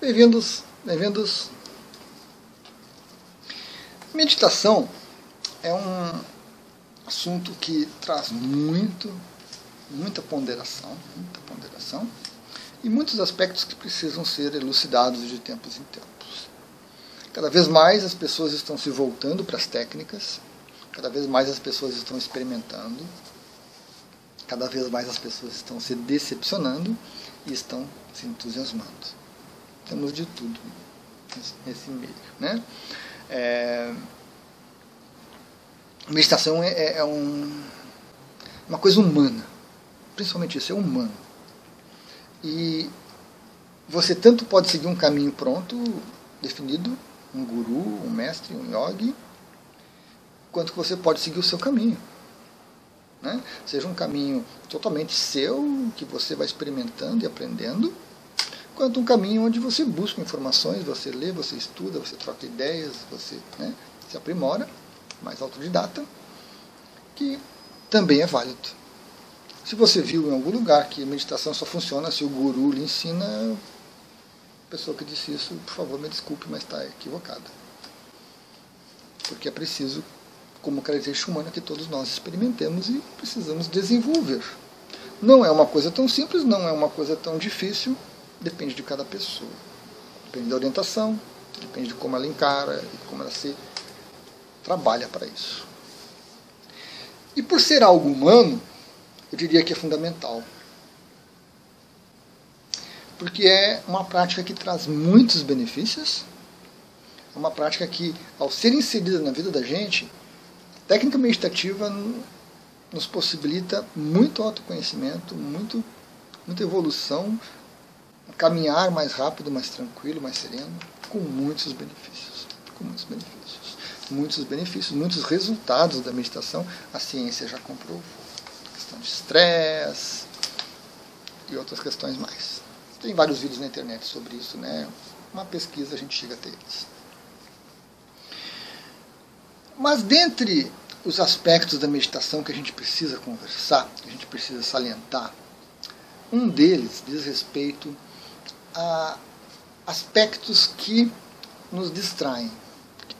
Bem-vindos, bem-vindos. Meditação é um assunto que traz muito, muita ponderação, muita ponderação e muitos aspectos que precisam ser elucidados de tempos em tempos. Cada vez mais as pessoas estão se voltando para as técnicas, cada vez mais as pessoas estão experimentando, cada vez mais as pessoas estão se decepcionando e estão se entusiasmando. Temos de tudo nesse meio. Né? É, meditação é, é, é um, uma coisa humana, principalmente isso, é humano. E você tanto pode seguir um caminho pronto, definido, um guru, um mestre, um yogi, quanto que você pode seguir o seu caminho. Né? Seja um caminho totalmente seu, que você vai experimentando e aprendendo, quanto um caminho onde você busca informações, você lê, você estuda, você troca ideias, você né, se aprimora, mais autodidata, que também é válido. Se você viu em algum lugar que meditação só funciona se o guru lhe ensina, a pessoa que disse isso, por favor, me desculpe, mas está equivocada. Porque é preciso, como característica humana, que todos nós experimentemos e precisamos desenvolver. Não é uma coisa tão simples, não é uma coisa tão difícil, depende de cada pessoa. Depende da orientação, depende de como ela encara e como ela se trabalha para isso. E por ser algo humano, eu diria que é fundamental. Porque é uma prática que traz muitos benefícios, é uma prática que, ao ser inserida na vida da gente, a técnica meditativa nos possibilita muito autoconhecimento, muito, muita evolução, caminhar mais rápido, mais tranquilo, mais sereno, com muitos benefícios. Com muitos benefícios. Muitos benefícios, muitos resultados da meditação, a ciência já comprovou. questão de estresse e outras questões mais. Tem vários vídeos na internet sobre isso, né? Uma pesquisa a gente chega até eles. Mas dentre os aspectos da meditação que a gente precisa conversar, que a gente precisa salientar, um deles diz respeito aspectos que nos distraem,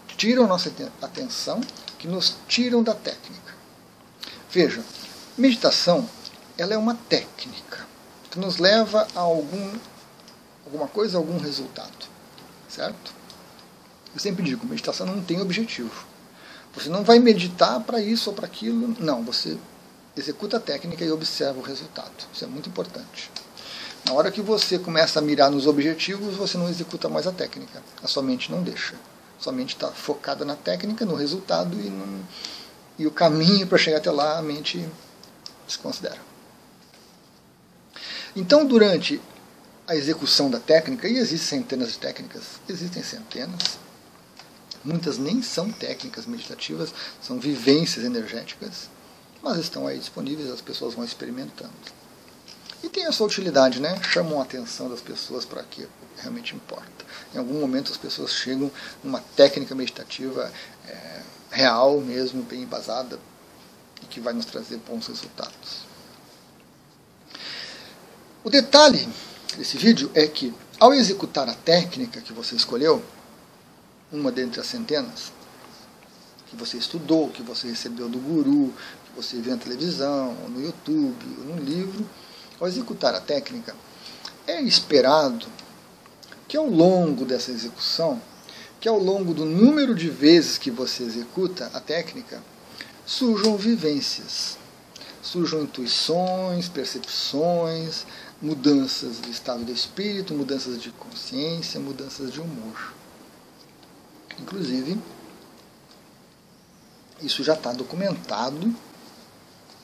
que tiram nossa atenção, que nos tiram da técnica. Veja, meditação ela é uma técnica que nos leva a algum, alguma coisa, a algum resultado. Certo? Eu sempre digo, meditação não tem objetivo. Você não vai meditar para isso ou para aquilo. Não, você executa a técnica e observa o resultado. Isso é muito importante. Na hora que você começa a mirar nos objetivos, você não executa mais a técnica. A sua mente não deixa. A sua mente está focada na técnica, no resultado e, no, e o caminho para chegar até lá a mente desconsidera. Então, durante a execução da técnica, e existem centenas de técnicas, existem centenas, muitas nem são técnicas meditativas, são vivências energéticas, mas estão aí disponíveis, as pessoas vão experimentando. Tem a sua utilidade, né? Chamam a atenção das pessoas para que realmente importa. Em algum momento as pessoas chegam numa técnica meditativa é, real mesmo, bem embasada, e que vai nos trazer bons resultados. O detalhe desse vídeo é que, ao executar a técnica que você escolheu, uma dentre as centenas, que você estudou, que você recebeu do guru, que você viu na televisão, ou no YouTube, ou no livro, ao executar a técnica, é esperado que ao longo dessa execução, que ao longo do número de vezes que você executa a técnica, surjam vivências, surjam intuições, percepções, mudanças de estado de espírito, mudanças de consciência, mudanças de humor. Inclusive, isso já está documentado.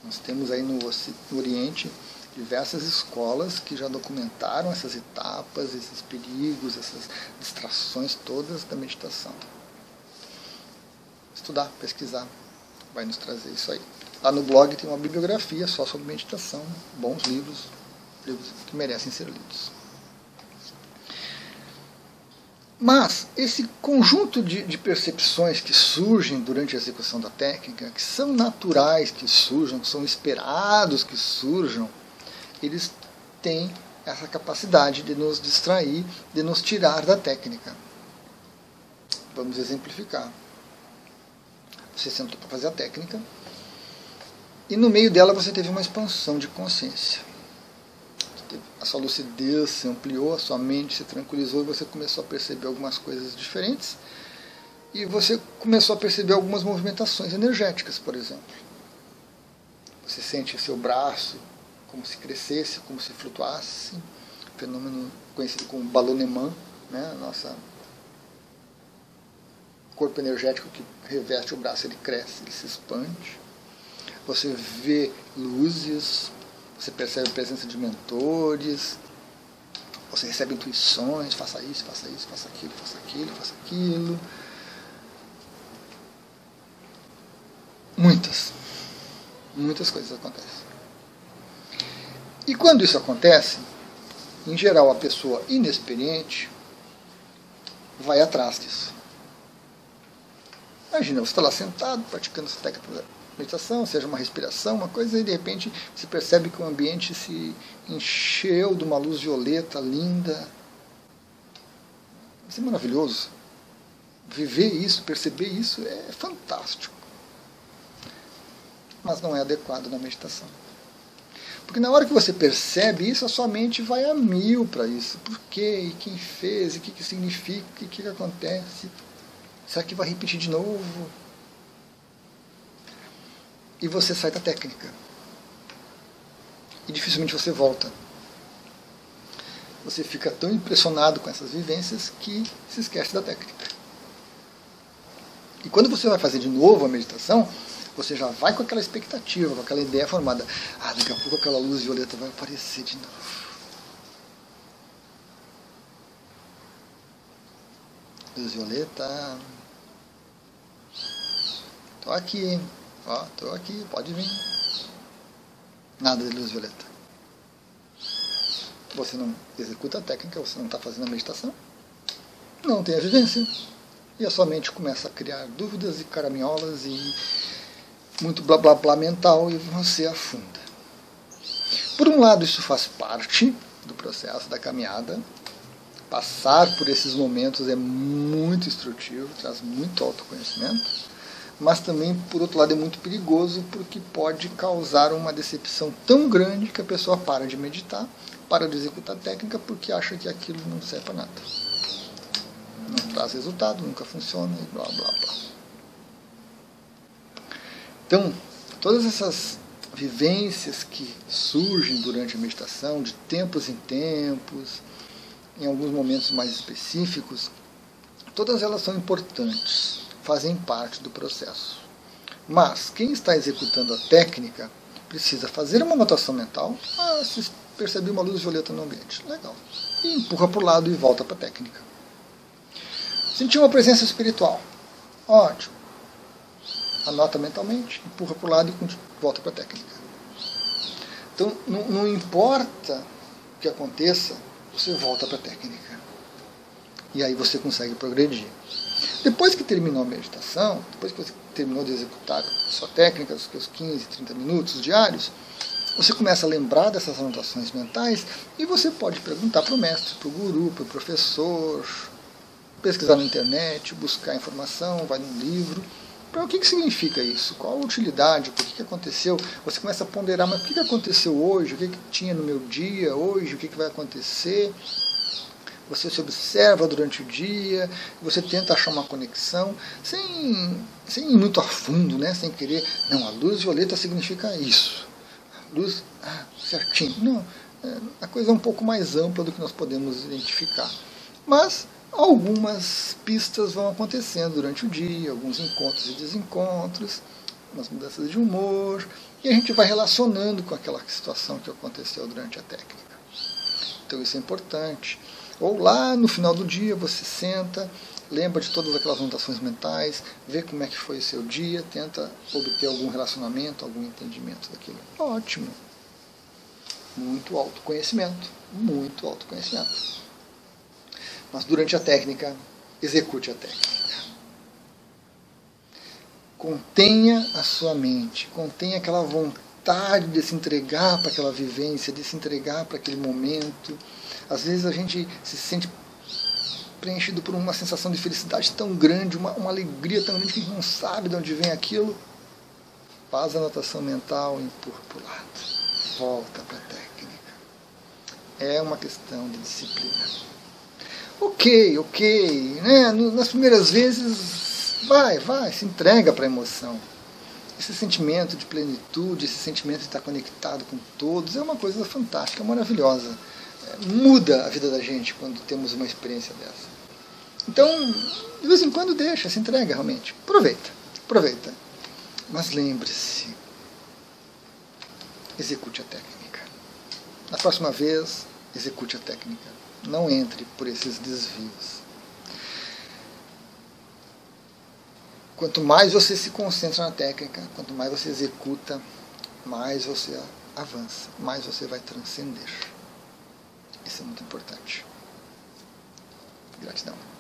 Nós temos aí no Oriente diversas escolas que já documentaram essas etapas, esses perigos, essas distrações todas da meditação. Estudar, pesquisar, vai nos trazer isso aí. Lá no blog tem uma bibliografia só sobre meditação, bons livros, livros que merecem ser lidos. Mas esse conjunto de, de, percepções que surgem durante a execução da técnica, que são naturais que surjam, que são esperados que surjam, eles têm essa capacidade de nos distrair, de nos tirar da técnica. Vamos exemplificar. Você sentou para fazer a técnica e no meio dela você teve uma expansão de consciência. A sua lucidez se ampliou, a sua mente se tranquilizou e você começou a perceber algumas coisas diferentes. E você começou a perceber algumas movimentações energéticas, por exemplo. Você sente seu braço como se crescesse, como se flutuasse, fenômeno conhecido como balonemã, né? Nossa corpo energético que reveste o braço, ele cresce, ele se expande. Você vê luzes, você percebe a presença de mentores, você recebe intuições, faça isso, faça isso, faça aquilo, faça aquilo, faça aquilo. Muitas, muitas coisas acontecem. E quando isso acontece, em geral a pessoa inexperiente vai atrás disso. Imagina, você está lá sentado, praticando essa técnica de meditação, seja uma respiração, uma coisa, e de repente você percebe que o ambiente se encheu de uma luz violeta linda. Isso é maravilhoso. Viver isso, perceber isso é fantástico. Mas não é adequado na meditação. Porque na hora que você percebe isso, a sua mente vai a mil para isso. Por quê? E quem fez? E o que, que significa? O que, que acontece? Será que vai repetir de novo? E você sai da técnica. E dificilmente você volta. Você fica tão impressionado com essas vivências que se esquece da técnica. E quando você vai fazer de novo a meditação, você já vai com aquela expectativa, com aquela ideia formada. Ah, daqui a pouco aquela luz violeta vai aparecer de novo. Luz violeta. Tô aqui, ó, tô aqui, pode vir. Nada de luz violeta. Você não executa a técnica, você não está fazendo a meditação. Não tem a vivência. E a sua mente começa a criar dúvidas e caraminholas e muito blá blá blá mental e você afunda. Por um lado, isso faz parte do processo da caminhada. Passar por esses momentos é muito instrutivo, traz muito autoconhecimento, mas também, por outro lado, é muito perigoso porque pode causar uma decepção tão grande que a pessoa para de meditar, para de executar a técnica porque acha que aquilo não serve para nada. Não traz resultado, nunca funciona e blá blá blá. Então, todas essas vivências que surgem durante a meditação, de tempos em tempos, em alguns momentos mais específicos, todas elas são importantes, fazem parte do processo. Mas quem está executando a técnica precisa fazer uma anotação mental. Ah, se percebi uma luz violeta no ambiente. Legal. E empurra para o lado e volta para a técnica. Sentiu uma presença espiritual. Ótimo anota mentalmente, empurra para o lado e volta para a técnica. Então, não, não importa o que aconteça, você volta para a técnica. E aí você consegue progredir. Depois que terminou a meditação, depois que você terminou de executar a sua técnica, os seus 15, 30 minutos diários, você começa a lembrar dessas anotações mentais e você pode perguntar para o mestre, para o guru, para o professor, pesquisar na internet, buscar informação, vai num livro o que, que significa isso? Qual a utilidade? O que, que aconteceu? Você começa a ponderar, mas o que, que aconteceu hoje? O que, que tinha no meu dia hoje? O que, que vai acontecer? Você se observa durante o dia, você tenta achar uma conexão, sem, sem ir muito a fundo, né? sem querer. Não, a luz violeta significa isso. Luz, ah, certinho. Não, é, a coisa é um pouco mais ampla do que nós podemos identificar. Mas algumas pistas vão acontecendo durante o dia, alguns encontros e desencontros, umas mudanças de humor, e a gente vai relacionando com aquela situação que aconteceu durante a técnica. Então isso é importante. Ou lá no final do dia você senta, lembra de todas aquelas anotações mentais, vê como é que foi o seu dia, tenta obter algum relacionamento, algum entendimento daquilo. Ótimo. Muito autoconhecimento. Muito autoconhecimento. Mas durante a técnica, execute a técnica. Contenha a sua mente, contenha aquela vontade de se entregar para aquela vivência, de se entregar para aquele momento. Às vezes a gente se sente preenchido por uma sensação de felicidade tão grande, uma, uma alegria tão grande que a gente não sabe de onde vem aquilo. Faz a anotação mental, empurra para o lado. Volta para a técnica. É uma questão de disciplina. Ok, ok. Né? Nas primeiras vezes, vai, vai, se entrega para a emoção esse sentimento de plenitude, esse sentimento de estar conectado com todos, é uma coisa fantástica, maravilhosa. É, muda a vida da gente quando temos uma experiência dessa. Então, de vez em quando deixa, se entrega realmente. Aproveita, aproveita. Mas lembre-se, execute a técnica. Na próxima vez, execute a técnica. Não entre por esses desvios. Quanto mais você se concentra na técnica, quanto mais você executa, mais você avança, mais você vai transcender. Isso é muito importante. Gratidão.